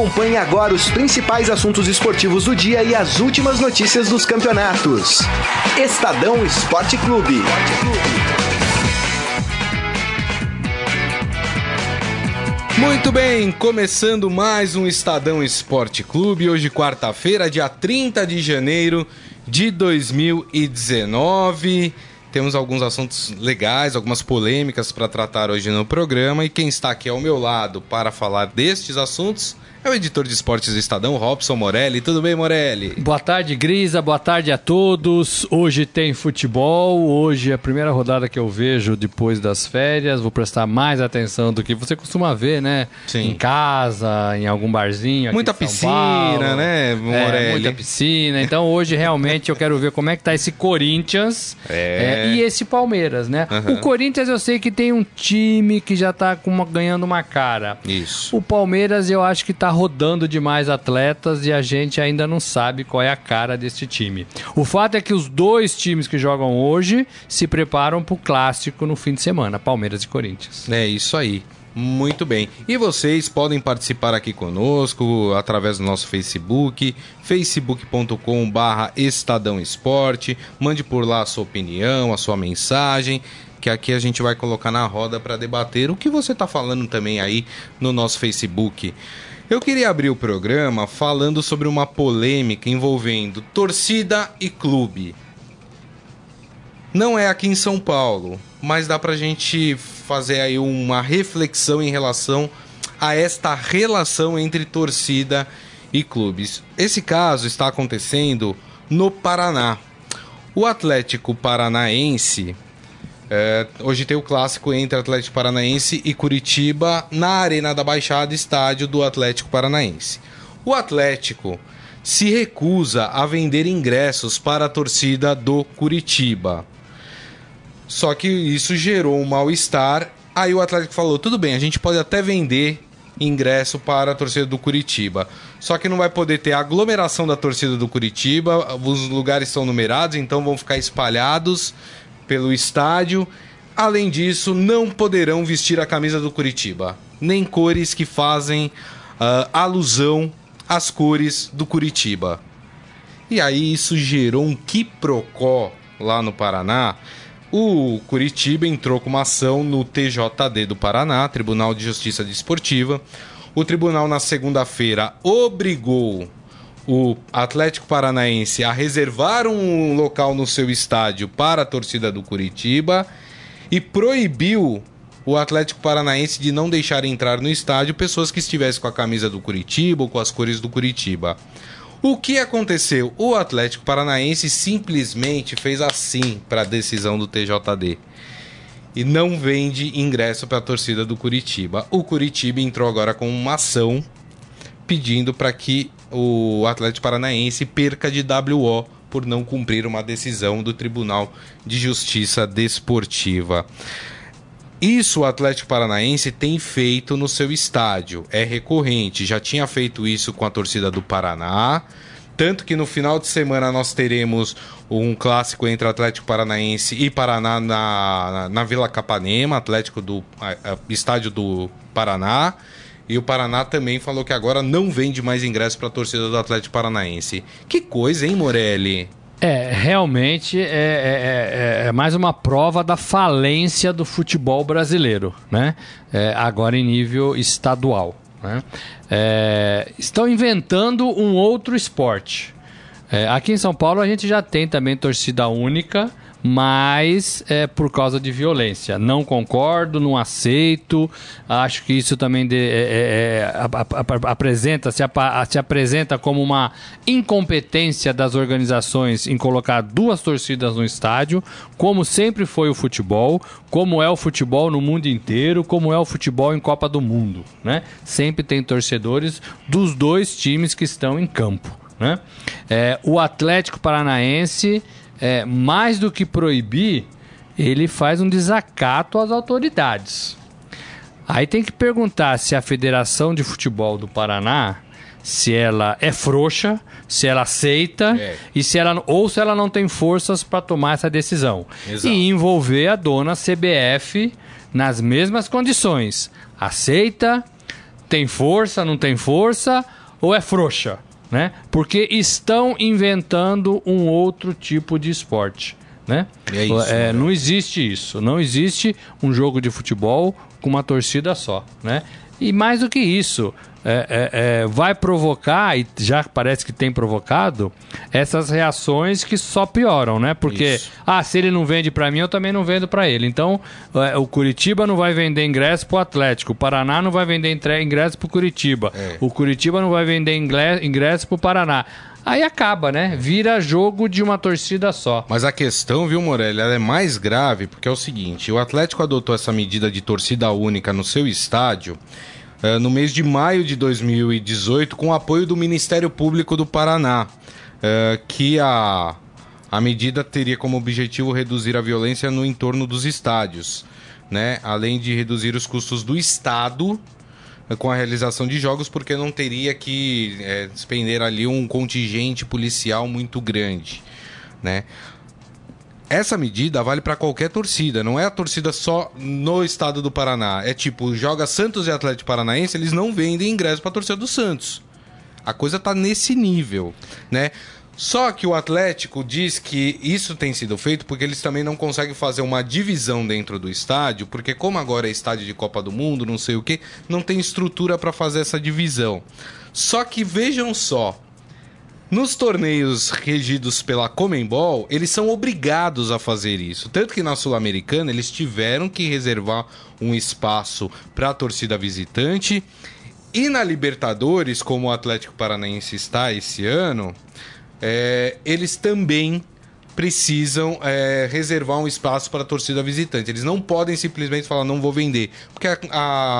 Acompanhe agora os principais assuntos esportivos do dia e as últimas notícias dos campeonatos. Estadão Esporte Clube. Muito bem, começando mais um Estadão Esporte Clube, hoje quarta-feira, dia 30 de janeiro de 2019. Temos alguns assuntos legais, algumas polêmicas para tratar hoje no programa e quem está aqui ao meu lado para falar destes assuntos é o editor de esportes do Estadão, Robson Morelli. Tudo bem, Morelli? Boa tarde, Grisa. Boa tarde a todos. Hoje tem futebol. Hoje é a primeira rodada que eu vejo depois das férias. Vou prestar mais atenção do que você costuma ver, né? Sim. Em casa, em algum barzinho. Muita piscina, Paulo. né, Morelli? É, muita piscina. Então hoje realmente eu quero ver como é que tá esse Corinthians é. É, e esse Palmeiras, né? Uhum. O Corinthians eu sei que tem um time que já tá uma, ganhando uma cara. Isso. O Palmeiras eu acho que tá rodando demais atletas e a gente ainda não sabe qual é a cara desse time. O fato é que os dois times que jogam hoje se preparam para o clássico no fim de semana, Palmeiras e Corinthians. É isso aí. Muito bem. E vocês podem participar aqui conosco através do nosso Facebook, facebook.com Estadão Esporte. Mande por lá a sua opinião, a sua mensagem, que aqui a gente vai colocar na roda para debater o que você está falando também aí no nosso Facebook. Eu queria abrir o programa falando sobre uma polêmica envolvendo torcida e clube. Não é aqui em São Paulo, mas dá pra gente fazer aí uma reflexão em relação a esta relação entre torcida e clubes. Esse caso está acontecendo no Paraná. O Atlético Paranaense é, hoje tem o clássico entre Atlético Paranaense e Curitiba na Arena da Baixada, estádio do Atlético Paranaense. O Atlético se recusa a vender ingressos para a torcida do Curitiba. Só que isso gerou um mal-estar. Aí o Atlético falou: tudo bem, a gente pode até vender ingresso para a torcida do Curitiba. Só que não vai poder ter aglomeração da torcida do Curitiba, os lugares estão numerados, então vão ficar espalhados pelo estádio. Além disso, não poderão vestir a camisa do Curitiba, nem cores que fazem uh, alusão às cores do Curitiba. E aí isso gerou um quiprocó lá no Paraná. O Curitiba entrou com uma ação no TJD do Paraná, Tribunal de Justiça Desportiva. O tribunal, na segunda-feira, obrigou o Atlético Paranaense a reservar um local no seu estádio para a torcida do Curitiba e proibiu o Atlético Paranaense de não deixar entrar no estádio pessoas que estivessem com a camisa do Curitiba ou com as cores do Curitiba. O que aconteceu? O Atlético Paranaense simplesmente fez assim para a decisão do TJD e não vende ingresso para a torcida do Curitiba. O Curitiba entrou agora com uma ação pedindo para que o Atlético Paranaense perca de WO por não cumprir uma decisão do Tribunal de Justiça Desportiva. Isso o Atlético Paranaense tem feito no seu estádio, é recorrente, já tinha feito isso com a torcida do Paraná. Tanto que no final de semana nós teremos um clássico entre Atlético Paranaense e Paraná na, na Vila Capanema, Atlético do a, a, Estádio do Paraná. E o Paraná também falou que agora não vende mais ingressos para a torcida do Atlético Paranaense. Que coisa, hein, Morelli? É, realmente é, é, é, é, mais uma prova da falência do futebol brasileiro, né? É, agora em nível estadual. Né? É, estão inventando um outro esporte. É, aqui em São Paulo a gente já tem também torcida única, mas é por causa de violência. Não concordo, não aceito. Acho que isso também de, é, é, é apresenta se, se apresenta como uma incompetência das organizações em colocar duas torcidas no estádio, como sempre foi o futebol, como é o futebol no mundo inteiro, como é o futebol em Copa do Mundo, né? Sempre tem torcedores dos dois times que estão em campo, né? É, o Atlético Paranaense é, mais do que proibir, ele faz um desacato às autoridades. Aí tem que perguntar se a Federação de Futebol do Paraná, se ela é frouxa, se ela aceita é. e se ela ou se ela não tem forças para tomar essa decisão Exato. e envolver a dona CBF nas mesmas condições. Aceita, tem força, não tem força, ou é frouxa, né? Porque estão inventando um outro tipo de esporte. Né? É isso, É, né? não existe isso. Não existe um jogo de futebol com uma torcida só. Né? E mais do que isso, é, é, é, vai provocar, e já parece que tem provocado, essas reações que só pioram, né? Porque, Isso. ah, se ele não vende pra mim, eu também não vendo pra ele. Então, é, o Curitiba não vai vender ingresso pro Atlético, o Paraná não vai vender ingresso pro Curitiba, É. o Curitiba não vai vender ingresso pro Paraná. Aí acaba, né? Vira jogo de uma torcida só. Mas a questão, viu, Morelli, ela é mais grave porque é o seguinte: o Atlético adotou essa medida de torcida única no seu estádio no mês de maio de 2018 com o apoio do Ministério Público do Paraná, eh, que a, a medida teria como objetivo reduzir a violência no entorno dos estádios, né? Além de reduzir os custos do Estado eh, com a realização de jogos, porque não teria que eh, despender ali um contingente policial muito grande, né? Essa medida vale para qualquer torcida, não é a torcida só no estado do Paraná. É tipo, joga Santos e Atlético Paranaense, eles não vendem ingresso para torcida do Santos. A coisa tá nesse nível, né? Só que o Atlético diz que isso tem sido feito porque eles também não conseguem fazer uma divisão dentro do estádio, porque como agora é estádio de Copa do Mundo, não sei o que, não tem estrutura para fazer essa divisão. Só que vejam só, nos torneios regidos pela Comembol, eles são obrigados a fazer isso. Tanto que na Sul-Americana eles tiveram que reservar um espaço para a torcida visitante. E na Libertadores, como o Atlético Paranaense está esse ano, é, eles também precisam é, reservar um espaço para a torcida visitante. Eles não podem simplesmente falar, não vou vender. Porque a,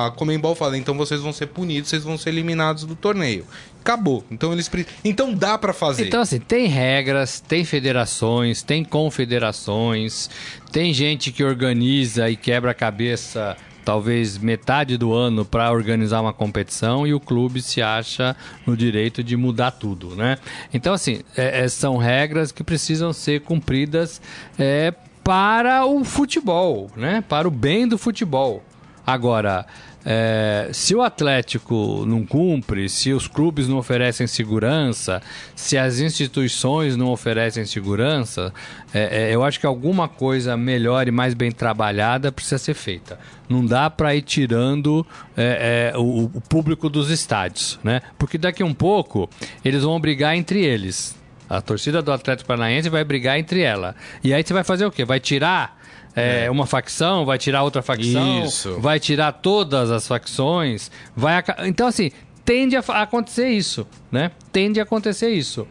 a Comembol fala, então vocês vão ser punidos, vocês vão ser eliminados do torneio. Acabou. Então eles Então dá para fazer. Então, assim, tem regras, tem federações, tem confederações, tem gente que organiza e quebra a cabeça talvez metade do ano para organizar uma competição e o clube se acha no direito de mudar tudo, né? Então, assim, é- é- são regras que precisam ser cumpridas é, para o futebol, né? Para o bem do futebol. Agora, é, se o Atlético não cumpre, se os clubes não oferecem segurança, se as instituições não oferecem segurança, é, é, eu acho que alguma coisa melhor e mais bem trabalhada precisa ser feita. Não dá para ir tirando é, é, o, o público dos estádios, né? Porque daqui a um pouco eles vão brigar entre eles. A torcida do Atlético Paranaense vai brigar entre ela. E aí você vai fazer o quê? Vai tirar é, uma facção, vai tirar outra facção, Isso. vai tirar todas as facções, vai então assim tende a acontecer isso, né? Tende a acontecer isso.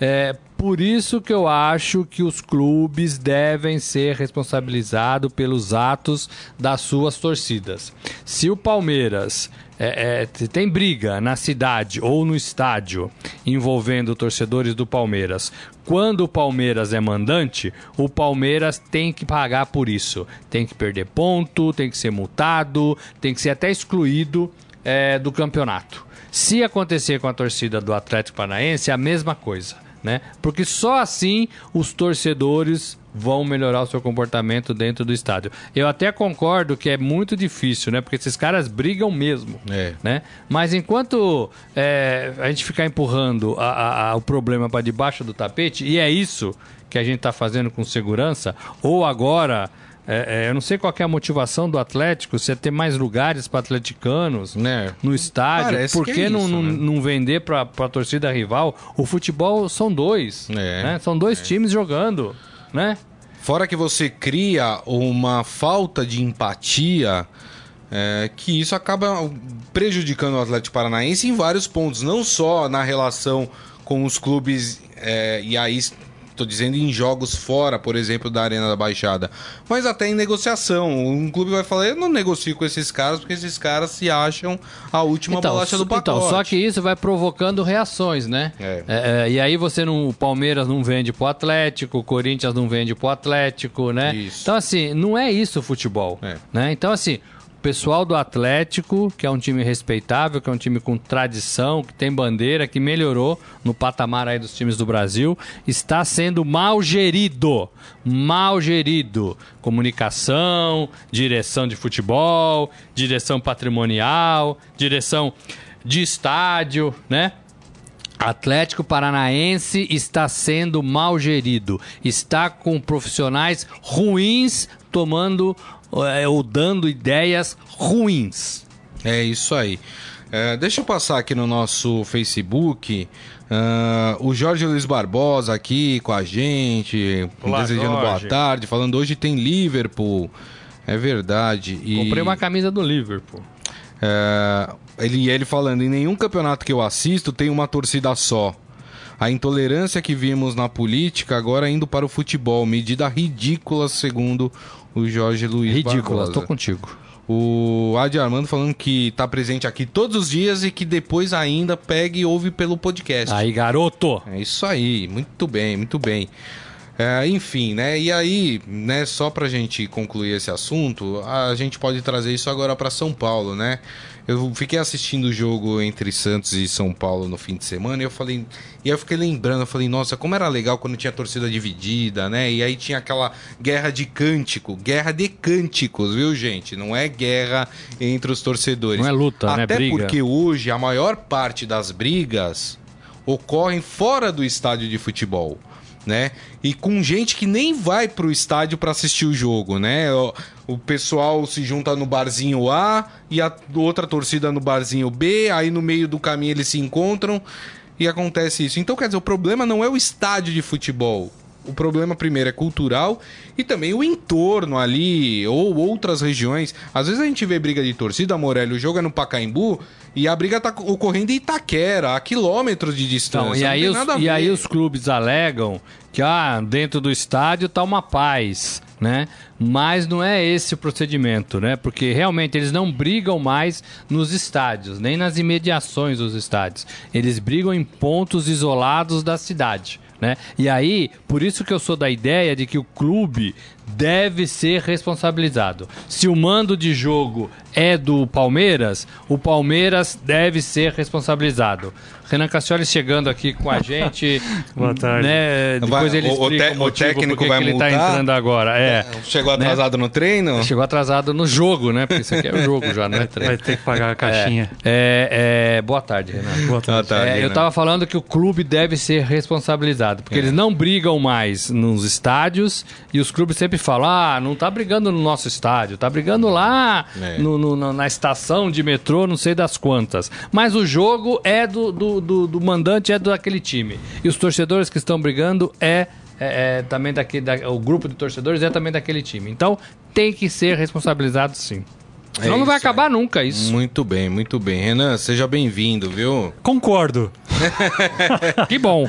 É, por isso que eu acho que os clubes devem ser responsabilizados pelos atos das suas torcidas. Se o Palmeiras é, é, tem briga na cidade ou no estádio envolvendo torcedores do Palmeiras, quando o Palmeiras é mandante, o Palmeiras tem que pagar por isso. Tem que perder ponto, tem que ser multado, tem que ser até excluído é, do campeonato. Se acontecer com a torcida do Atlético Paranaense, é a mesma coisa, né? Porque só assim os torcedores vão melhorar o seu comportamento dentro do estádio. Eu até concordo que é muito difícil, né? Porque esses caras brigam mesmo, É. né? Mas enquanto é, a gente ficar empurrando a- a- a- o problema para debaixo do tapete, e é isso que a gente está fazendo com segurança, ou agora, é, é, eu não sei qual é a motivação do Atlético, se é ter mais lugares para atleticanos Né? no estádio, Parece por que que, é não, isso, não, né? não vender para a torcida rival? O futebol são dois, É, né? São dois times jogando, né? Fora que você cria uma falta de empatia, é, que isso acaba prejudicando o Atlético Paranaense em vários pontos, não só na relação com os clubes, é, e aí estou dizendo em jogos fora, por exemplo, da Arena da Baixada, mas até em negociação. Um clube vai falar, eu não negocio com esses caras, porque esses caras se acham a última bolacha do pacote. então, só que isso vai provocando reações, né? É. É, é, e aí você não. O Palmeiras não vende pro Atlético, o Corinthians não vende pro Atlético, né? Isso. Então, assim, não é isso o futebol. É. Né? Então, assim, pessoal do Atlético, que é um time respeitável, que é um time com tradição, que tem bandeira, que melhorou no patamar aí dos times do Brasil, está sendo mal gerido. Mal gerido. Comunicação, direção de futebol, direção patrimonial, direção de estádio, né? Atlético Paranaense está sendo mal gerido, está com profissionais ruins tomando é, ou dando ideias ruins. É isso aí. É, deixa eu passar aqui no nosso Facebook. Uh, o Jorge Luiz Barbosa aqui com a gente, Olá, desejando Jorge. boa tarde, falando hoje tem Liverpool. É verdade. E... Comprei uma camisa do Liverpool. É, ele, ele falando, em nenhum campeonato que eu assisto tem uma torcida só. A intolerância que vimos na política agora indo para o futebol, medida ridícula, segundo o Jorge Luiz Ridícula, Barbosa. tô contigo. O Adi Armando falando que está presente aqui todos os dias e que depois ainda pega e ouve pelo podcast. Aí, garoto! É isso aí, muito bem, muito bem. É, enfim, né? E aí, né, só pra gente concluir esse assunto, a gente pode trazer isso agora para São Paulo, né? Eu fiquei assistindo o jogo entre Santos e São Paulo no fim de semana e eu falei. E eu fiquei lembrando, eu falei, nossa, como era legal quando tinha torcida dividida, né? E aí tinha aquela guerra de cântico, guerra de cânticos, viu, gente? Não é guerra entre os torcedores. Não é luta, Até né? Até Briga. porque hoje a maior parte das brigas ocorrem fora do estádio de futebol né? E com gente que nem vai pro estádio para assistir o jogo, né? O, o, pessoal se junta no barzinho A e a outra torcida no barzinho B, aí no meio do caminho eles se encontram e acontece isso. Então, quer dizer, o problema não é o estádio de futebol. O problema primeiro é cultural e também o entorno ali ou outras regiões. Às vezes a gente vê briga de torcida, Morelli, o jogo é no Pacaembu e a briga tá ocorrendo em Itaquera, a quilômetros de distância. Então, e, aí os, e aí os clubes alegam que ah, dentro do estádio tá uma paz, né? Mas não é esse o procedimento, né? Porque realmente eles não brigam mais nos estádios, nem nas imediações dos estádios. Eles brigam em pontos isolados da cidade. Né? E aí, por isso que eu sou da ideia de que o clube deve ser responsabilizado. Se o mando de jogo é do Palmeiras, o Palmeiras deve ser responsabilizado. Renan Cassioli chegando aqui com a gente. Boa tarde. Né? Depois ele o, explica o, o, o técnico vai ele multar? tá entrando agora. É. Chegou atrasado né? no treino? Chegou atrasado no jogo, né? Porque isso aqui é o jogo já, né? Vai ter que pagar a caixinha. É, é, é... Boa tarde, Renan. Boa tarde. Boa tarde é, eu tava falando que o clube deve ser responsabilizado, porque eles não brigam mais nos estádios e os clubes sempre falam: ah, não tá brigando no nosso estádio, tá brigando lá no, no, na estação de metrô, não sei das quantas. Mas o jogo é do, do, do, do mandante, é daquele time. E os torcedores que estão brigando é é, é, também daquele, da, o grupo de torcedores é também daquele time. Então tem que ser responsabilizado sim. É Senão é não vai acabar aí. nunca isso. Muito bem, muito bem. Renan, seja bem-vindo, viu? Concordo. que bom.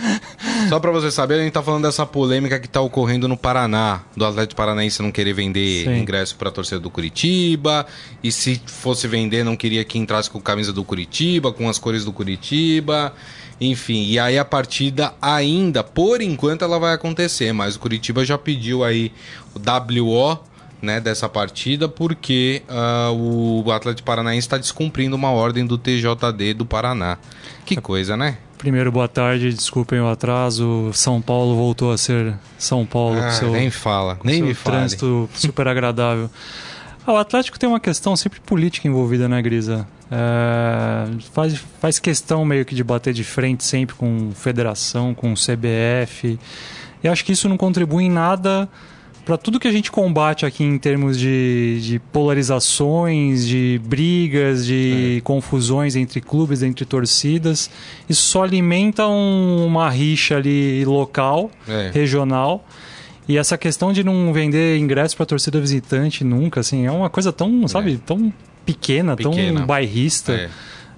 Só para você saber, a gente tá falando dessa polêmica que tá ocorrendo no Paraná, do Atlético Paranaense não querer vender Sim. ingresso para torcida do Curitiba, e se fosse vender não queria que entrasse com camisa do Curitiba, com as cores do Curitiba. Enfim, e aí a partida ainda, por enquanto, ela vai acontecer, mas o Curitiba já pediu aí o WO né, dessa partida, porque uh, o Atlético Paranaense está descumprindo uma ordem do TJD do Paraná. Que coisa, né? Primeiro, boa tarde, desculpem o atraso. São Paulo voltou a ser São Paulo. Ah, seu, nem fala, nem me fala. trânsito super agradável. Ah, o Atlético tem uma questão sempre política envolvida, né, Grisa? É, faz, faz questão meio que de bater de frente sempre com federação, com CBF. E acho que isso não contribui em nada para tudo que a gente combate aqui em termos de, de polarizações, de brigas, de é. confusões entre clubes, entre torcidas, isso só alimenta um, uma rixa ali local, é. regional. E essa questão de não vender ingresso para torcida visitante nunca, assim, é uma coisa tão, sabe, é. tão pequena, pequena, tão bairrista. É.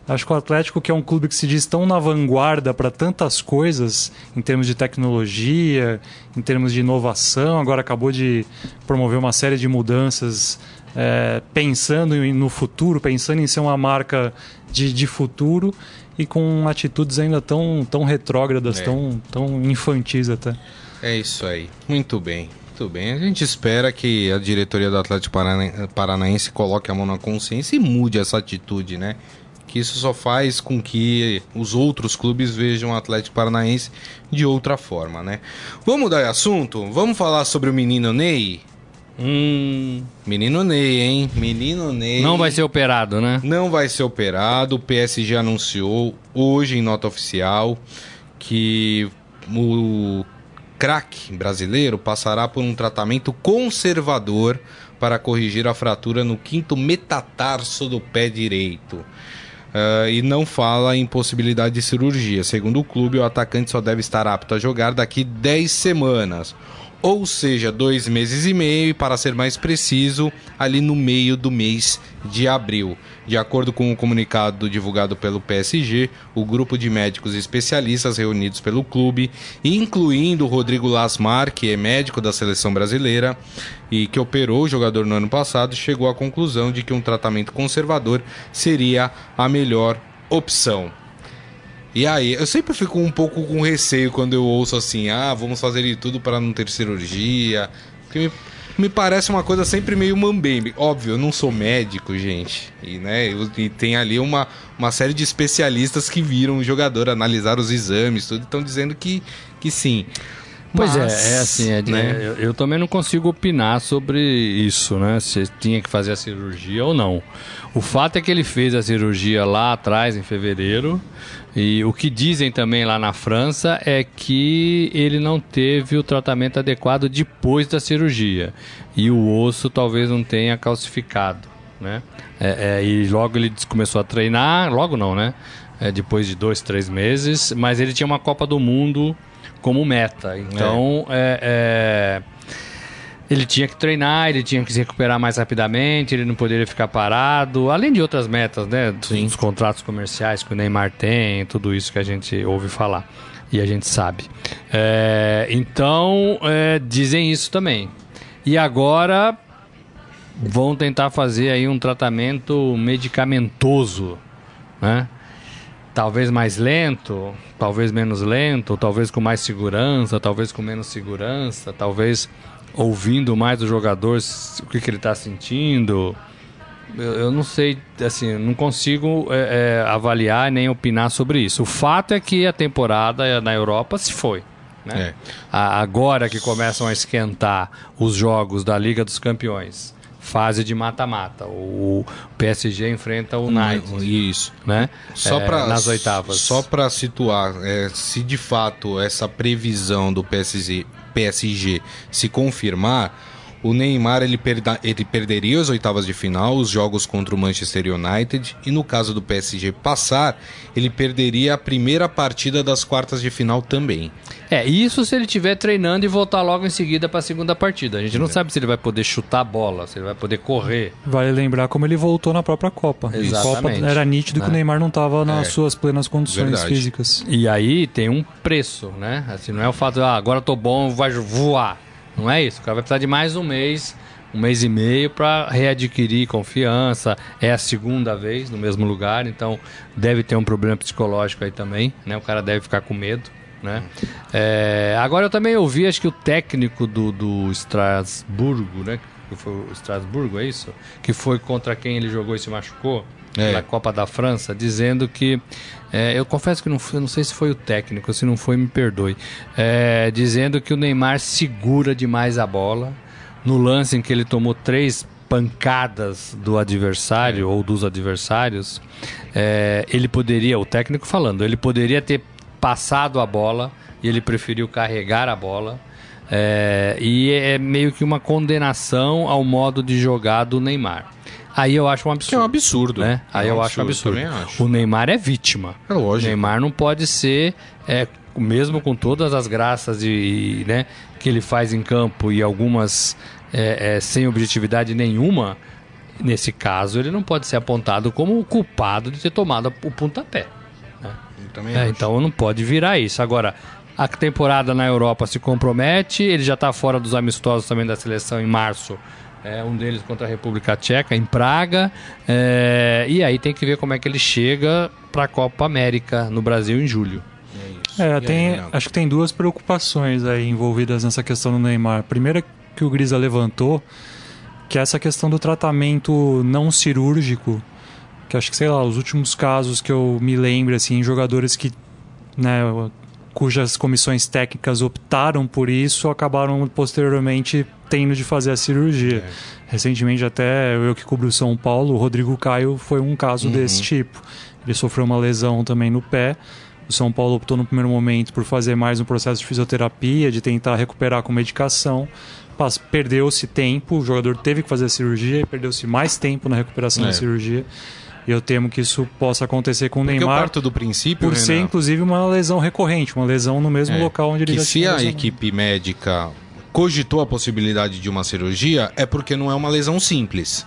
Acho que o Atlético, que é um clube que se diz tão na vanguarda para tantas coisas, em termos de tecnologia, em termos de inovação, agora acabou de promover uma série de mudanças é, pensando no futuro, pensando em ser uma marca de, de futuro e com atitudes ainda tão, tão retrógradas, é. tão, tão infantis até. É isso aí. Muito bem. Muito bem, a gente espera que a diretoria do Atlético Paranaense coloque a mão na consciência e mude essa atitude, né? Que isso só faz com que os outros clubes vejam o Atlético Paranaense de outra forma, né? Vamos mudar de assunto? Vamos falar sobre o menino Ney? Hum. Menino Ney, hein? Menino Ney. Não vai ser operado, né? Não vai ser operado. O PSG anunciou hoje em nota oficial que o craque brasileiro passará por um tratamento conservador para corrigir a fratura no quinto metatarso do pé direito. Uh, e não fala em possibilidade de cirurgia. Segundo o clube, o atacante só deve estar apto a jogar daqui 10 semanas ou seja, dois meses e meio, e para ser mais preciso, ali no meio do mês de abril. De acordo com o comunicado divulgado pelo PSG, o grupo de médicos especialistas reunidos pelo clube, incluindo Rodrigo Lasmar, que é médico da seleção brasileira e que operou o jogador no ano passado, chegou à conclusão de que um tratamento conservador seria a melhor opção. E aí, eu sempre fico um pouco com receio quando eu ouço assim, ah, vamos fazer de tudo para não ter cirurgia. Porque me, me parece uma coisa sempre meio mambembe. Óbvio, eu não sou médico, gente. E, né, e tem ali uma, uma série de especialistas que viram o jogador, analisar os exames, tudo, estão dizendo que, que sim. Pois Mas, é, é assim, é, né? eu, eu, também não consigo opinar sobre isso, né? Se tinha que fazer a cirurgia ou não. O fato é que ele fez a cirurgia lá atrás, em fevereiro, e o que dizem também lá na França é que ele não teve o tratamento adequado depois da cirurgia. E o osso talvez não tenha calcificado, né? É, é, e logo ele começou a treinar, logo não, né? É, depois de dois, três meses, mas ele tinha uma Copa do Mundo como meta. Então, é. é, ele tinha que treinar, ele tinha que se recuperar mais rapidamente, ele não poderia ficar parado, além de outras metas, né? Dos, dos contratos comerciais que o Neymar tem, tudo isso que a gente ouve falar e a gente sabe. É, então, é, dizem isso também. E agora vão tentar fazer aí um tratamento medicamentoso, né? talvez mais lento, talvez menos lento, talvez com mais segurança, talvez com menos segurança, talvez ouvindo mais o jogador, o que, que ele está sentindo. Eu, eu, não sei, assim, não consigo é, é, avaliar nem opinar sobre isso. O fato é que a temporada na Europa se foi. Né? É. A, agora que começam a esquentar os jogos da Liga dos Campeões fase de mata-mata. O PSG enfrenta o United. Isso. Né? Só é, pra, nas oitavas. Só para situar, é, se de fato essa previsão do PSG, PSG se confirmar, o Neymar ele, perda, ele perderia as oitavas de final, os jogos contra o Manchester United, e no caso do PSG passar, ele perderia a primeira partida das quartas de final também. É, isso se ele estiver treinando e voltar logo em seguida para a segunda partida. A gente não é. sabe se ele vai poder chutar a bola, se ele vai poder correr. Vale lembrar como ele voltou na própria Copa. Exatamente. Copa era nítido que o né? Neymar não estava nas é. suas plenas condições Verdade. físicas. E aí tem um preço, né? Assim, não é o fato de, ah, agora tô bom, vai voar. Não é isso. O cara vai precisar de mais um mês, um mês e meio para readquirir confiança. É a segunda vez no mesmo lugar, então deve ter um problema psicológico aí também, né? O cara deve ficar com medo. Né? É, agora eu também ouvi, acho que o técnico do, do Estrasburgo, né? Que foi o Estrasburgo, é isso? Que foi contra quem ele jogou e se machucou é. na Copa da França, dizendo que é, eu confesso que não, não sei se foi o técnico, se não foi, me perdoe. É, dizendo que o Neymar segura demais a bola. No lance em que ele tomou três pancadas do adversário ou dos adversários, é, ele poderia, o técnico falando, ele poderia ter passado a bola e ele preferiu carregar a bola. É, e é meio que uma condenação ao modo de jogar do Neymar. Aí eu acho um absurdo. Que é um absurdo. Né? Aí é um eu absurdo, acho um absurdo. Acho. O Neymar é vítima. É lógico. O Neymar não pode ser, é, mesmo com todas as graças de, né, que ele faz em campo e algumas é, é, sem objetividade nenhuma, nesse caso ele não pode ser apontado como o culpado de ter tomado o pontapé. Né? É, então não pode virar isso. Agora, a temporada na Europa se compromete, ele já está fora dos amistosos também da seleção em março é, um deles contra a República Tcheca, em Praga. É, e aí tem que ver como é que ele chega para a Copa América no Brasil em julho. É, tem, aí, acho que tem duas preocupações aí envolvidas nessa questão do Neymar. Primeiro, que o Grisa levantou, que é essa questão do tratamento não cirúrgico, que acho que, sei lá, os últimos casos que eu me lembro, assim, jogadores que, né, cujas comissões técnicas optaram por isso, acabaram posteriormente tendo de fazer a cirurgia. É. Recentemente, até eu que cubro São Paulo, o Rodrigo Caio foi um caso uhum. desse tipo. Ele sofreu uma lesão também no pé. O São Paulo optou no primeiro momento por fazer mais um processo de fisioterapia, de tentar recuperar com medicação. Perdeu-se tempo, o jogador teve que fazer a cirurgia, perdeu-se mais tempo na recuperação é. da cirurgia. E eu temo que isso possa acontecer com o Neymar. Porque eu parto do princípio, por ser inclusive uma lesão recorrente, uma lesão no mesmo é, local onde ele que já se a equipe médica cogitou a possibilidade de uma cirurgia, é porque não é uma lesão simples.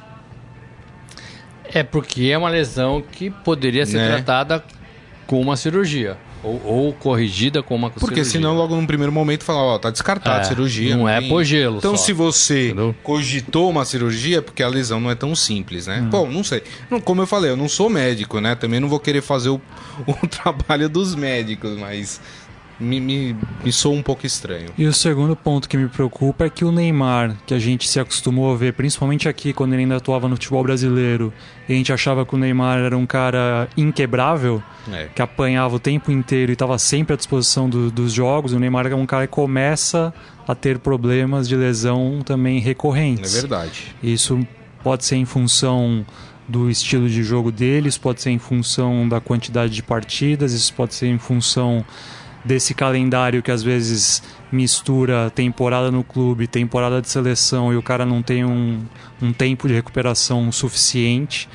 É porque é uma lesão que poderia ser né? tratada com uma cirurgia. Ou, ou, corrigida com uma Porque cirurgia. senão, logo no primeiro momento, falar, ó, tá descartado é, cirurgia. Não, não é por gelo. Então, só. se você Entendeu? cogitou uma cirurgia, porque a lesão não é tão simples, né? Hum. Bom, não sei. Não, como eu falei, eu não sou médico, né? Também não vou querer fazer o, o trabalho dos médicos, mas me, me, me sou um pouco estranho. E o segundo ponto que me preocupa é que o Neymar, que a gente se acostumou a ver, principalmente aqui quando ele ainda atuava no futebol brasileiro, e a gente achava que o Neymar era um cara inquebrável, é. que apanhava o tempo inteiro e estava sempre à disposição do, dos jogos, o Neymar é um cara que começa a ter problemas de lesão também recorrentes. É verdade. Isso pode ser em função do estilo de jogo deles, pode ser em função da quantidade de partidas, isso pode ser em função desse calendário que às vezes mistura temporada no clube, temporada de seleção e o cara não tem um, um tempo de recuperação suficiente.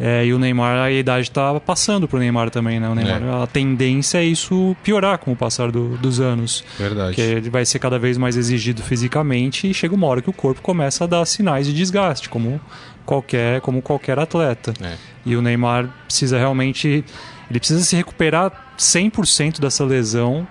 É, e o Neymar, a idade está passando para o Neymar também, né? O Neymar, é. A tendência é isso piorar com o passar do, dos anos. Verdade. Porque ele vai ser cada vez mais exigido fisicamente e chega uma hora que o corpo começa a dar sinais de desgaste, como qualquer, como qualquer atleta. É. E o Neymar precisa realmente ele precisa se recuperar 100% dessa lesão,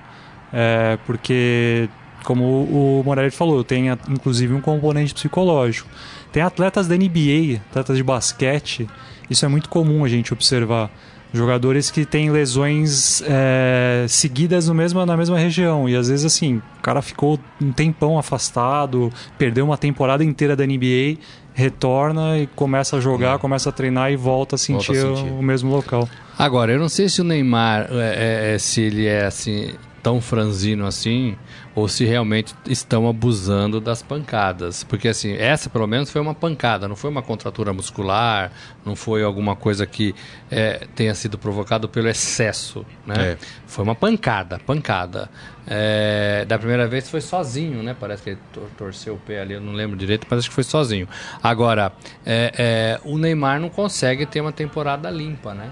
é, porque, como o Morelli falou, tem inclusive um componente psicológico. Tem atletas da NBA, atletas de basquete, isso é muito comum a gente observar. Jogadores que têm lesões é, seguidas no mesmo, na mesma região. E às vezes, assim, o cara ficou um tempão afastado, perdeu uma temporada inteira da NBA, retorna e começa a jogar, hum. começa a treinar e volta a sentir, volta a sentir. o mesmo local. Agora, eu não sei se o Neymar, é, é, é, se ele é assim tão franzino assim, ou se realmente estão abusando das pancadas. Porque assim, essa pelo menos foi uma pancada, não foi uma contratura muscular, não foi alguma coisa que é, tenha sido provocado pelo excesso, né? É. Foi uma pancada, pancada. É, da primeira vez foi sozinho, né? Parece que ele torceu o pé ali, eu não lembro direito, mas acho que foi sozinho. Agora, é, é, o Neymar não consegue ter uma temporada limpa, né?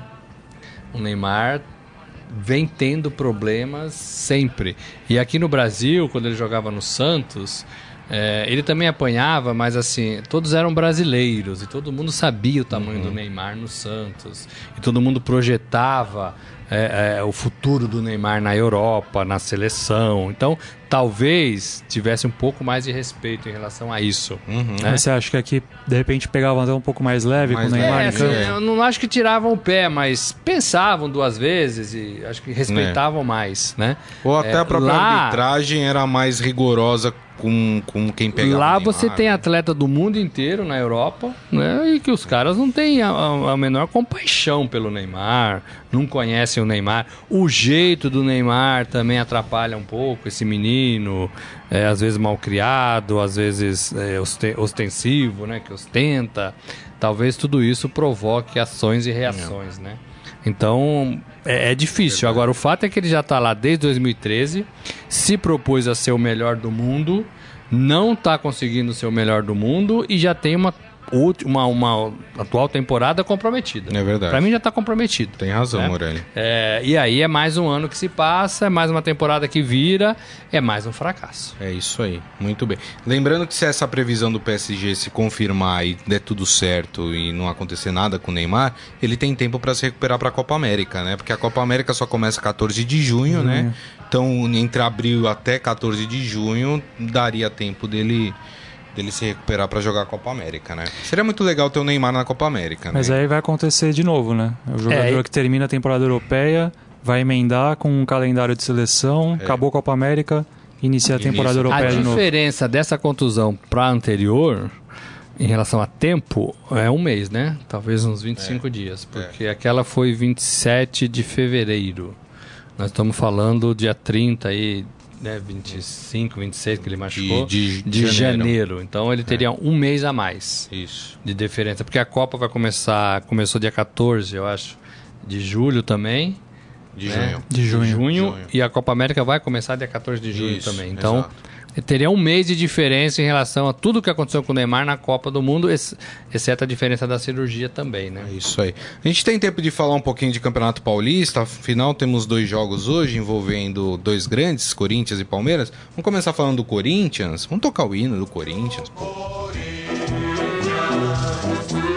O Neymar vem tendo problemas sempre. E aqui no Brasil, quando ele jogava no Santos, é, ele também apanhava, mas assim, todos eram brasileiros e todo mundo sabia o tamanho uhum. do Neymar no Santos. E todo mundo projetava é, é, o futuro do Neymar na Europa, na seleção. Então, talvez tivesse um pouco mais de respeito em relação a isso. Uhum. Né? Você acha que aqui, de repente, pegavam até um pouco mais leve mais com o Neymar? É, assim, eu não acho que tiravam o pé, mas pensavam duas vezes e acho que respeitavam é. mais, né? Ou até a é, própria lá... arbitragem era mais rigorosa com, com quem pegava Lá você tem atleta do mundo inteiro na Europa, né? E que os caras não têm a, a, menor compaixão pelo Neymar, não conhecem o Neymar. O jeito do Neymar também atrapalha um pouco esse menino, é, às vezes mal criado, às vezes é, ostensivo, né? Que ostenta. Talvez tudo isso provoque ações e reações, não. né? Então é, é difícil. Agora, o fato é que ele já está lá desde 2013, se propôs a ser o melhor do mundo, não está conseguindo ser o melhor do mundo e já tem uma uma, uma atual temporada comprometida. É verdade. Pra mim já tá comprometido. Tem razão, né? Morelli. É, e aí é mais um ano que se passa, é mais uma temporada que vira, é mais um fracasso. É isso aí, muito bem. Lembrando que se essa previsão do PSG se confirmar e der tudo certo e não acontecer nada com o Neymar, ele tem tempo para se recuperar para a Copa América, né? Porque a Copa América só começa 14 de junho, né? uhum. né? Então, entre abril até 14 de junho, daria tempo dele dele se recuperar para jogar a Copa América, né? Seria muito legal ter o Neymar na Copa América, Mas né? aí vai acontecer de novo, né? O jogador é, que termina a temporada europeia vai emendar com um calendário de seleção, é. acabou a Copa América, inicia a temporada Início. europeia A de novo. diferença dessa contusão para a anterior, em relação a tempo, é um mês, né? Talvez uns 25 dias. Porque aquela foi 27 de fevereiro. Nós estamos falando dia 30 aí, né? 25, 26 que ele machucou. de de janeiro. janeiro. Então ele teria um mês a mais Isso. de diferença. Porque a Copa vai começar, começou dia 14, eu acho, de julho também. De né? junho. De junho. Junho. E a Copa América vai começar dia 14 de julho Isso, também. Então, exato. Teria um mês de diferença em relação a tudo que aconteceu com o Neymar na Copa do Mundo, ex- exceto a diferença da cirurgia também, né? É isso aí. A gente tem tempo de falar um pouquinho de Campeonato Paulista. Afinal, temos dois jogos hoje envolvendo dois grandes, Corinthians e Palmeiras. Vamos começar falando do Corinthians. Vamos tocar o hino do Corinthians, pô. O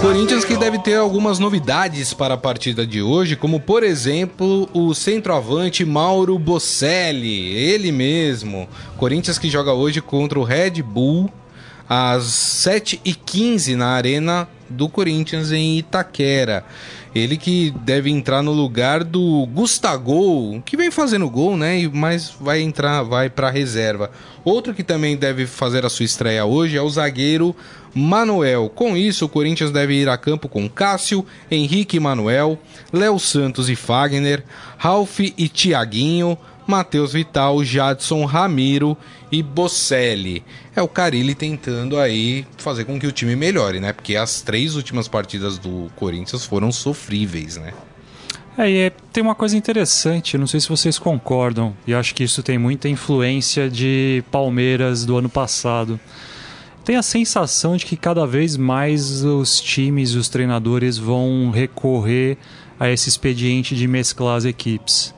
Corinthians que deve ter algumas novidades para a partida de hoje, como por exemplo o centroavante Mauro Bocelli, ele mesmo. Corinthians que joga hoje contra o Red Bull às 7h15 na Arena do Corinthians em Itaquera. Ele que deve entrar no lugar do Gustavo, que vem fazendo gol, né? Mas vai entrar, vai para reserva. Outro que também deve fazer a sua estreia hoje é o zagueiro Manuel. Com isso, o Corinthians deve ir a campo com Cássio, Henrique e Manuel, Léo Santos e Fagner, Ralf e Tiaguinho, Matheus Vital, Jadson, Ramiro e Bocelli. É o Carilli tentando aí fazer com que o time melhore, né? Porque as três últimas partidas do Corinthians foram sofríveis, né? É, e é- tem uma coisa interessante, não sei se vocês concordam, e acho que isso tem muita influência de Palmeiras do ano passado. Tem a sensação de que cada vez mais os times, os treinadores vão recorrer a esse expediente de mesclar as equipes.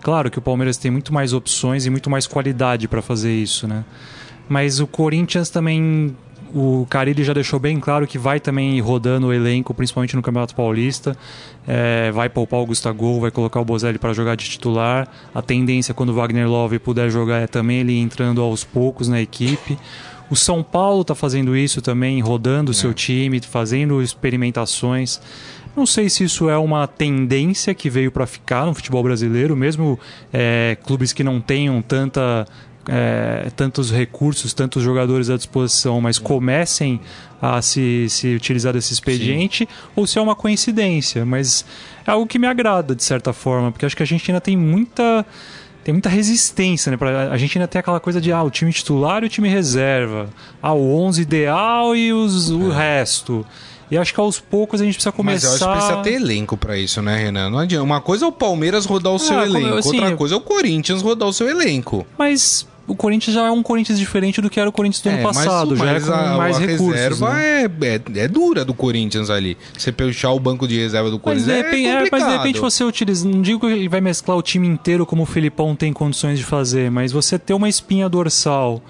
Claro que o Palmeiras tem muito mais opções e muito mais qualidade para fazer isso, né? Mas o Corinthians também o Carilli já deixou bem claro que vai também rodando o elenco, principalmente no Campeonato Paulista. É, vai poupar o Gustavo, vai colocar o Bozelli para jogar de titular. A tendência, quando o Wagner Love puder jogar, é também ele entrando aos poucos na equipe. O São Paulo está fazendo isso também, rodando o seu time, fazendo experimentações. Não sei se isso é uma tendência que veio para ficar no futebol brasileiro, mesmo é, clubes que não tenham tanta é, tantos recursos, tantos jogadores à disposição, mas comecem a se, se utilizar desse expediente, ou se é uma coincidência. Mas é algo que me agrada, de certa forma, porque acho que a gente ainda tem muita. Tem muita resistência, né? Pra- A gente ainda tem aquela coisa de ah, o time titular e o time reserva. Ah, o 11 ideal e os, o resto. E acho que aos poucos a gente precisa Mas eu começar. acho que precisa ter elenco pra isso, né, Renan? Não adianta. Uma coisa é o Palmeiras rodar o seu Ah, como eu- elenco, assim, outra coisa é o Corinthians rodar o seu elenco. Mas o Corinthians já é um Corinthians diferente do que era o Corinthians do ano É, mas- passado. já é mas com a, mais a recursos. reserva né? é, é, é dura do Corinthians ali. Você puxar o banco de reserva do Mas Corinthians de, é repente, é, complicado. mas de repente você utiliza. Não digo que ele vai mesclar o time inteiro como o Filipão tem condições de fazer, mas você ter uma espinha dorsal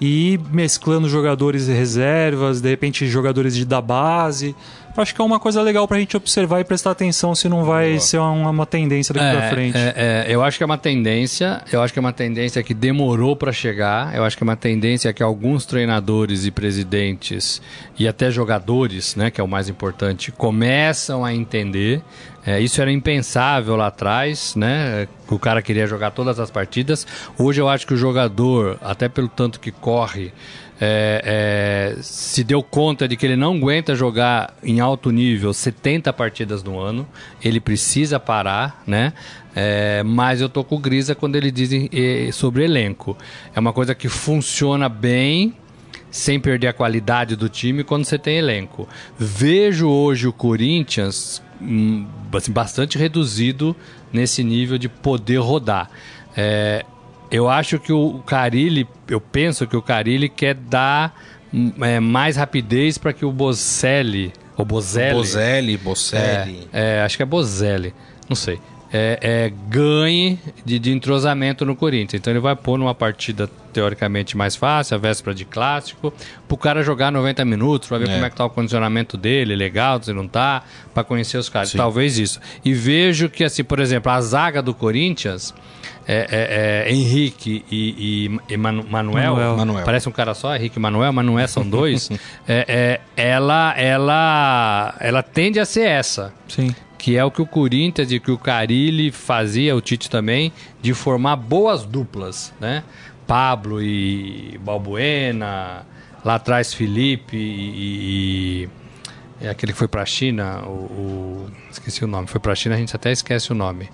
e ir mesclando jogadores e reservas, de repente jogadores de, da base. Acho que é uma coisa legal pra gente observar e prestar atenção se não vai Boa. ser uma, uma tendência daqui pra frente. é, é, eu acho que é uma tendência, eu acho que é uma tendência que demorou para chegar, eu acho que é uma tendência que alguns treinadores e presidentes e até jogadores, né, que é o mais importante, começam a entender. É, isso era impensável lá atrás, né? O cara queria jogar todas as partidas. Hoje eu acho que o jogador, até pelo tanto que corre, é, é, se deu conta de que ele não aguenta jogar em alto nível 70 partidas no ano, ele precisa parar, né? É, mas eu tô com o Grisa quando ele diz sobre elenco. É uma coisa que funciona bem, sem perder a qualidade do time quando você tem elenco. Vejo hoje o Corinthians assim, bastante reduzido nesse nível de poder rodar. É, eu acho que o Carilli, eu penso que o Carilli quer dar hum, é, mais rapidez para que o Bozelli, o Bozelli, Bozelli, Bocelli. é, é, acho que é Bozelli, não sei. É, é, ganhe de, de entrosamento no Corinthians. Então ele vai pôr numa partida teoricamente mais fácil, a véspera de clássico, pro cara jogar 90 minutos, pra ver É. como é que tá o condicionamento dele, legal, se não tá, pra conhecer os caras. Talvez isso. E vejo que, assim, por exemplo, a zaga do Corinthians. É, é- é Henrique e, e, e Manu- Manuel, Manuel. Manuel. parece um cara só, Henrique e Manuel, mas não é, são dois. é, é, ela, ela, ela tende a ser essa. Sim. Que é o que o Corinthians e que o Carilli fazia, o Tite também, de formar boas duplas, né? Pablo e Balbuena, lá atrás Felipe e, e aquele que foi para a China, o, o, esqueci o nome, foi para a China, a gente até esquece o nome.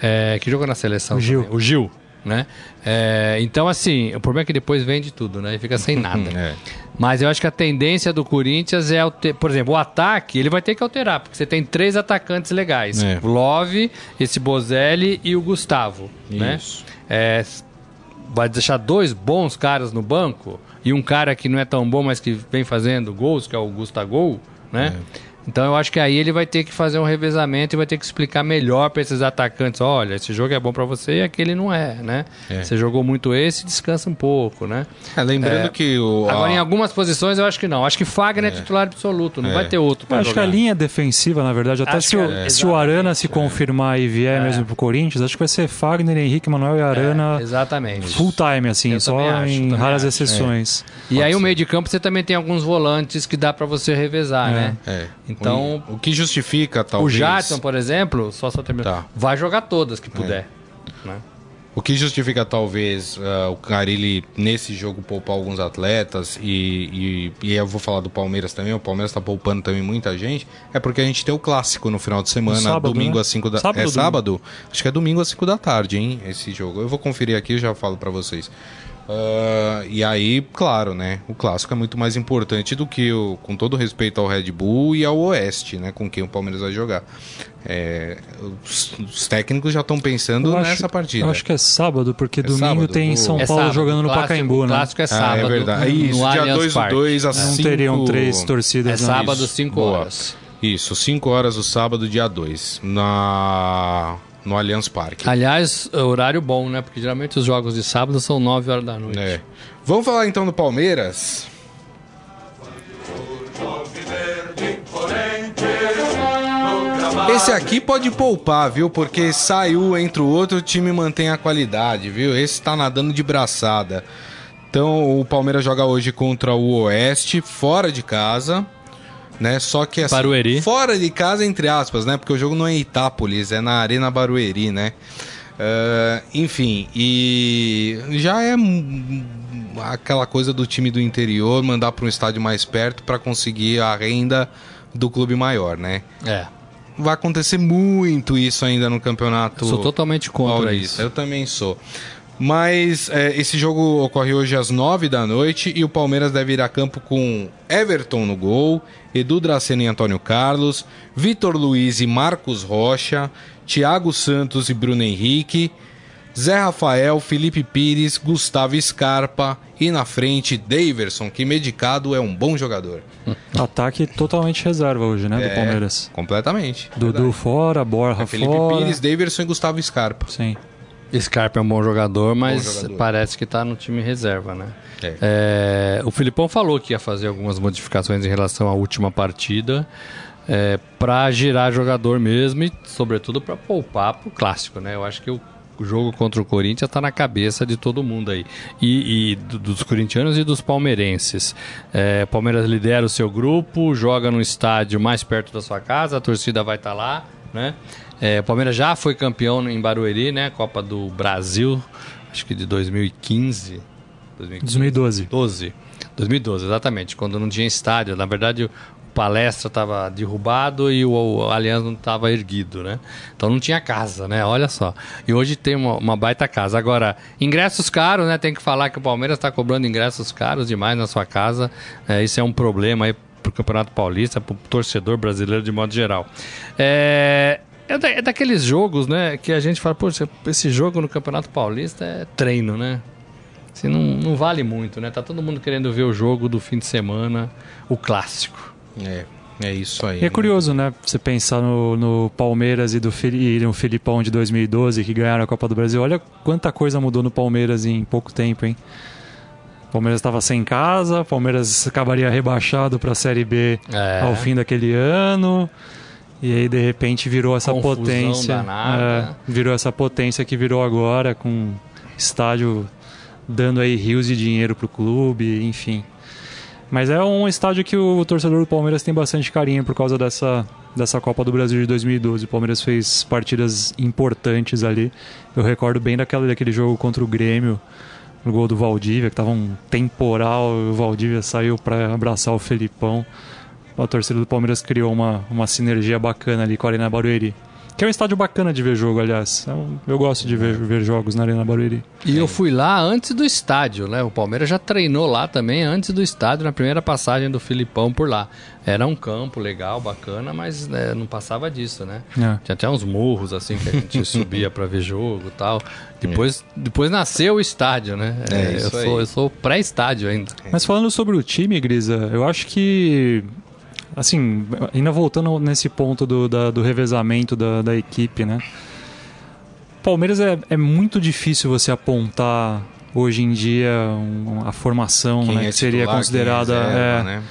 É, que jogou na seleção? O Gil. Também. O Gil, né? É, então, assim, o problema é que depois vende tudo, né? E fica sem nada. É. Mas eu acho que a tendência do Corinthians é, alter... por exemplo, o ataque, ele vai ter que alterar, porque você tem três atacantes legais. É. O Love, esse Bozelli e o Gustavo, né? Isso. É, vai deixar dois bons caras no banco e um cara que não é tão bom, mas que vem fazendo gols, que é o Gustavo, né? Então eu acho que aí ele vai ter que fazer um revezamento e vai ter que explicar melhor para esses atacantes, olha, esse jogo é bom para você e aquele não é, né? É. Você jogou muito esse, descansa um pouco, né? É, lembrando que o. Agora, a- em algumas posições, eu acho que não. Acho que Fagner é, titular absoluto, não É. vai ter outro Eu para acho jogar. que a linha defensiva, na verdade, até Acho se o, que é- se o Arana se confirmar e vier mesmo pro Corinthians, acho que vai ser Fagner, Henrique, Manuel e Arana É, exatamente. full time, assim, Eu só acho, em raras acho, exceções. E aí, o meio de campo, você também tem alguns volantes que dá para você revezar, né? É. Então- O, o que justifica, O talvez. Jadson, por exemplo, só só terminar, Tá. vai jogar todas que puder. né? O que justifica, talvez, ah, o Carilli nesse jogo poupar alguns atletas e, e, e eu vou falar do Palmeiras também, o Palmeiras tá poupando também muita gente, é porque a gente tem o clássico no final de semana, sábado, domingo né? às 5 da Sábado É domingo? sábado? Acho que é domingo às 5 da tarde, hein, esse jogo. Eu vou conferir aqui e já falo pra vocês. Ah, e aí, claro, né? O clássico é muito mais importante do que o, com todo respeito ao Red Bull e ao Oeste, né? Com quem o Palmeiras vai jogar. É, os, os técnicos já estão pensando acho- nessa partida. Eu acho que é sábado, porque domingo sábado, tem o- São É Paulo sábado, jogando no clássico- Pacaembu, né? clássico é Ah, sábado. é verdade. no- Isso, no dia Allianz 2 do Parque. 2 às Não 5... teriam três torcidas. É não. sábado, Isso, 5 boa. horas. Isso, 5 horas o sábado, dia 2, na... no Allianz Parque. Aliás, horário bom, né? Porque geralmente os jogos de sábado são 9 horas da noite. É. Vamos falar então do Palmeiras? Esse aqui pode poupar, viu? Porque saiu entre o outro, o time mantém a qualidade, viu? Esse tá nadando de braçada. Então o Palmeiras joga hoje contra o Oeste, fora de casa, né? Só que assim, Barueri. fora de casa, entre aspas, né? Porque o jogo não é em Itápolis, é na Arena Barueri, né? Ah, enfim, e já é aquela coisa do time do interior mandar para um estádio mais perto para conseguir a renda do clube maior, né? É. Vai acontecer muito isso ainda no campeonato. Sou totalmente contra Paulista. isso. Eu também sou. Mas é, esse jogo ocorre hoje às 9 da noite e o Palmeiras deve ir a campo com Everton no gol, Edu Dracena e Antônio Carlos, Vitor Luiz e Marcos Rocha, Thiago Santos e Bruno Henrique, Zé Rafael, Felipe Pires, Gustavo Scarpa e na frente Daverson, que medicado é um bom jogador. Ataque totalmente reserva hoje, né, do É, Palmeiras. Completamente. Dudu Verdade. fora, Borja Felipe fora. Pires, Daverson e Gustavo Scarpa. Sim. Scarpa é um bom jogador, mas jogador. parece que tá no time reserva, né? É. É, o Filipão falou que ia fazer algumas modificações em relação à última partida é, para girar jogador mesmo e, sobretudo, para poupar pro clássico, né? Eu acho que o, o jogo contra o Corinthians tá na cabeça de todo mundo aí. E, e do- dos corintianos e dos palmeirenses. É, Palmeiras lidera o seu grupo, joga no estádio mais perto da sua casa, a torcida vai estar lá, né? É, o Palmeiras já foi campeão em Barueri, né? Copa do Brasil, acho que de 2015. 2012. 12. 2012, exatamente, quando não tinha estádio. Na verdade, o palestra estava derrubado e o, o Allianz não estava erguido, né? Então não tinha casa, né? Olha só. E hoje tem uma, uma baita casa. Agora, ingressos caros, né? Tem que falar que o Palmeiras está cobrando ingressos caros demais na sua casa. É, isso é um problema aí pro Campeonato Paulista, pro torcedor brasileiro de modo geral. É, é, da- é daqueles jogos, né, que a gente fala, poxa, esse jogo no Campeonato Paulista é treino, né? Assim, não, não vale muito, né? Tá todo mundo querendo ver o jogo do fim de semana, o clássico. É, é isso aí. E é curioso, né? Você pensar no, no Palmeiras e, do, e no Filipão de 2012, que ganharam a Copa do Brasil. Olha quanta coisa mudou no Palmeiras em pouco tempo, hein? O Palmeiras estava sem casa, o Palmeiras acabaria rebaixado para a Série B É. ao fim daquele ano. E aí, de repente, virou essa Confusão potência. danada. é, virou essa potência que virou agora, com estádio dando aí rios de dinheiro pro clube, enfim. Mas é um estádio que o torcedor do Palmeiras tem bastante carinho por causa dessa dessa Copa do Brasil de 2012. O Palmeiras fez partidas importantes ali. Eu recordo bem daquela, daquele jogo contra o Grêmio, no gol do Valdívia, que tava um temporal, o Valdívia saiu para abraçar o Felipão. A torcida do Palmeiras criou uma, uma sinergia bacana ali com a Arena Barueri. Que é um estádio bacana de ver jogo, aliás. Eu, eu gosto de ver, ver jogos na Arena Barueri. E eu fui lá antes do estádio, né? O Palmeiras já treinou lá também antes do estádio, na primeira passagem do Filipão por lá. Era um campo legal, bacana, mas né, não passava disso, né? É. Tinha até uns morros assim que a gente subia pra ver jogo e tal. Depois, depois nasceu o estádio, né? É, eu, isso sou, aí. eu sou pré-estádio ainda. Mas falando sobre o time, Grisa, eu acho que. Assim, ainda voltando nesse ponto do, da- do revezamento da, da equipe, né? Palmeiras é, é muito difícil você apontar hoje em dia um- a formação Quem né, é que seria titular, considerada. é reserva, é, né?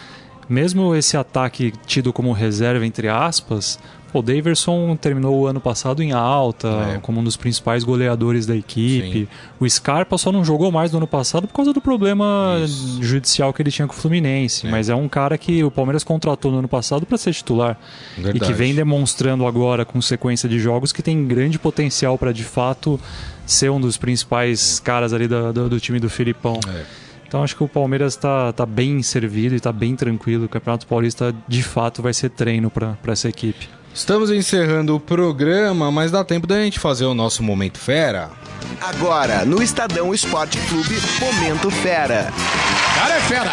Mesmo esse ataque tido como reserva, entre aspas, o Daverson terminou o ano passado em alta, É. como um dos principais goleadores da equipe. O Scarpa só não jogou mais no ano passado por causa do problema Isso. judicial que ele tinha com o Fluminense. É. Mas é um cara que o Palmeiras contratou no ano passado para ser titular. E Verdade. que vem demonstrando agora, com sequência de jogos, que tem grande potencial para de fato ser um dos principais caras ali da- do, do time do Filipão. É. Então acho que o Palmeiras está tá bem servido e está bem tranquilo. O Campeonato Paulista de fato vai ser treino para essa equipe. Estamos encerrando o programa, mas dá tempo da gente fazer o nosso Momento Fera. Agora, no Estadão Esporte Clube, Momento Fera. Cara é fera!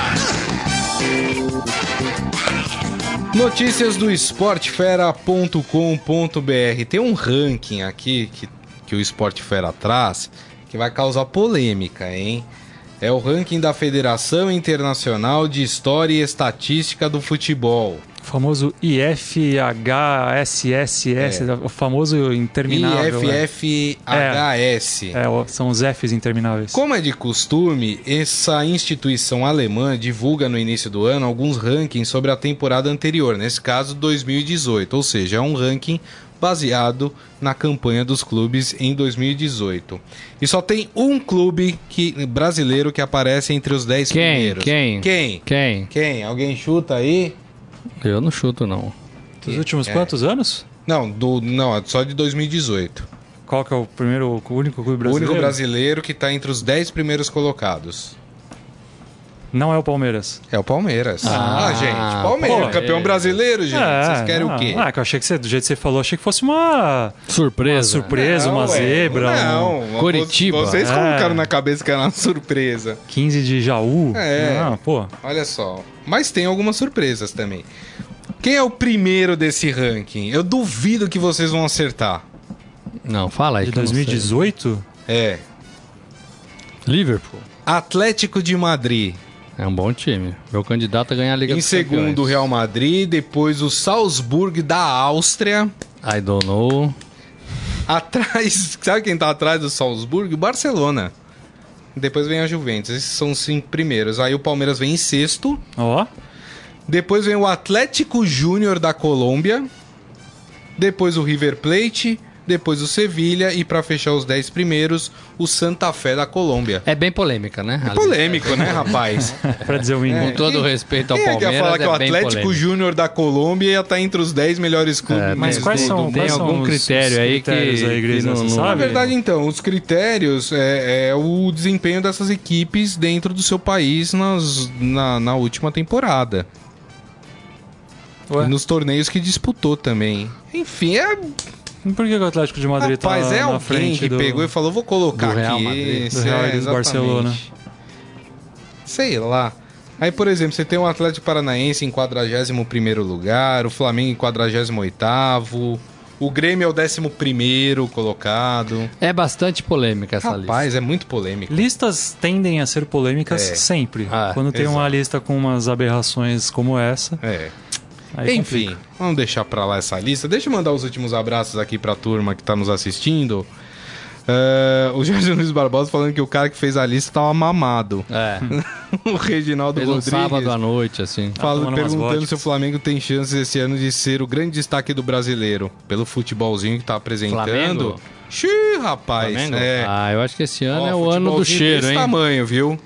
Notícias do esportefera.com.br. Tem um ranking aqui que, que o Esporte Fera traz que vai causar polêmica, hein? É o ranking da Federação Internacional de História e Estatística do Futebol. O famoso IFHSSS, o famoso interminável. né? IFFHS. É, ó, são os Fs intermináveis. Como é de costume, essa instituição alemã divulga no início do ano alguns rankings sobre a temporada anterior, nesse caso 2018, ou seja, é um ranking baseado na campanha dos clubes em 2018. E só tem um clube que, brasileiro que aparece entre os 10 Quem? primeiros. Quem? Quem? Quem? Quem? Alguém chuta aí? Eu não chuto, não. Dos últimos É. quantos anos? Não, do, não, é só de 2018. Qual que é o primeiro, o único clube O brasileiro? único brasileiro que está entre os 10 primeiros colocados. Não é o Palmeiras. É o Palmeiras. Ah, Ah, gente, Palmeiras, pô. campeão brasileiro, gente. Vocês querem não, o quê? Ah, que eu achei que você, do jeito que você falou, achei que fosse uma, uma Surpresa. surpresa, uma zebra, um Não, Coritiba. Vocês É. colocaram na cabeça que era uma surpresa. 15 de Jaú. É. Ah, pô. Olha só. Mas tem algumas surpresas também. Quem é o primeiro desse ranking? Eu duvido que vocês vão acertar. Não, fala aí. De que eu não sei. 2018? É. Liverpool. Atlético de Madrid. É um bom time. Meu candidato a ganhar a Liga Em dos segundo, o. Real Madrid. Depois, o Salzburg da Áustria. I don't know. Atrás, sabe quem tá atrás do Salzburg? O Barcelona. Depois vem a Juventus. Esses são os cinco primeiros. Aí o Palmeiras vem em sexto. Ó. Depois vem o Atlético Júnior da Colômbia. Depois o River Plate. Depois o Sevilha. E pra fechar os dez primeiros, o Santa Fé da Colômbia. É bem polêmica, né? É polêmico, né, rapaz? Pra dizer o mínimo. Com todo o respeito ao é Palmeiras, ia falar que o é bem Atlético. Júnior da Colômbia ia estar entre os 10 melhores clubes? É, Mas tem- quais tem- são- Tem quais são algum os- critério os aí que, aí, que não, não- sabe? Na verdade, então, os critérios é, é o desempenho dessas equipes dentro do seu país nas, na, na última temporada. Ué? E nos torneios que disputou também. Enfim, é. E Por que o Atlético de Madrid Rapaz, tá é na alguém frente que do... pegou e falou: vou colocar Do Real aqui. Madrid. esse, Do Real é, e do. Barcelona. Sei lá. Aí, por exemplo, você tem o Atlético Paranaense em 41 lugar, o Flamengo em 48, o Grêmio é o 11 colocado. É bastante polêmica essa Rapaz, é muito polêmico. Listas tendem a ser polêmicas É. sempre. Ah, Quando tem uma exato. lista com umas aberrações como essa. É. aí Enfim, complica. vamos deixar pra lá essa lista. Deixa eu mandar os últimos abraços aqui pra turma que tá nos assistindo. É, o Jorge Luiz Barbosa falando que o cara que fez a lista tava mamado. É. o Reginaldo Fez um Rodrigues sábado à noite, assim. fala- umas perguntando se o Flamengo tem chances esse ano de ser o grande destaque do brasileiro. Pelo futebolzinho que tá apresentando. Flamengo? Xiii, rapaz. Flamengo? É. Ah, eu acho que esse ano Ó, é o ano do cheiro, desse hein? tamanho, viu?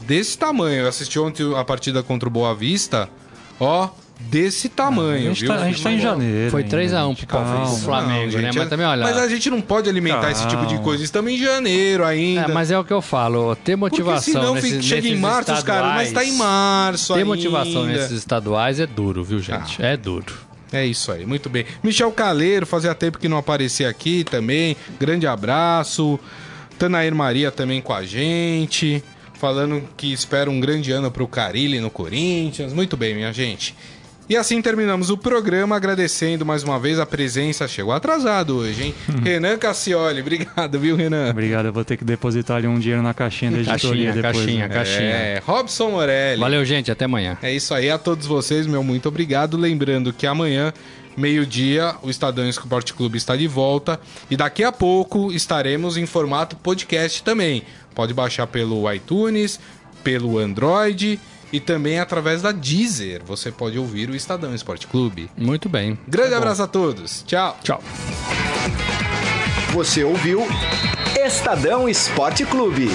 Desse tamanho. Eu assisti ontem a partida contra o Boa Vista. Ó, desse tamanho, a gente viu? tá, a gente tá em janeiro. Foi ainda, 3x1 gente, pro Flamengo, Não, né? gente, Mas também, olha... Mas a gente não pode alimentar esse tipo de Calma. coisa. Estamos em janeiro ainda. É, mas é o que eu falo, ter Porque motivação senão nesses, chega em março, os caras, mas tá em março Ter ainda. motivação nesses estaduais é duro, viu, gente? É duro. É isso aí, muito bem. Michel Caleiro, fazia tempo que não aparecia aqui também. Grande abraço. Tanair Maria também com a gente. Falando que espera um grande ano pro Carilli no Corinthians. Muito bem, minha gente. E assim terminamos o programa, agradecendo mais uma vez a presença. Chegou atrasado hoje, hein? Renan Cassioli, obrigado, viu, Renan? Obrigado, eu vou ter que depositar ali um dinheiro na caixinha da editoria Caixinha, depois. caixinha, né? caixinha. É, Robson Morelli. Valeu, gente. Até amanhã. É isso aí, a todos vocês, meu muito obrigado. Lembrando que amanhã, meio-dia, o Estadão Esporte Clube está de volta. E daqui a pouco estaremos em formato podcast também. Pode baixar pelo iTunes, pelo Android e também através da Deezer. Você pode ouvir o Estadão Esporte Clube. Muito bem. Grande abraço a todos. Tchau. Tchau. Você ouviu Estadão Esporte Clube.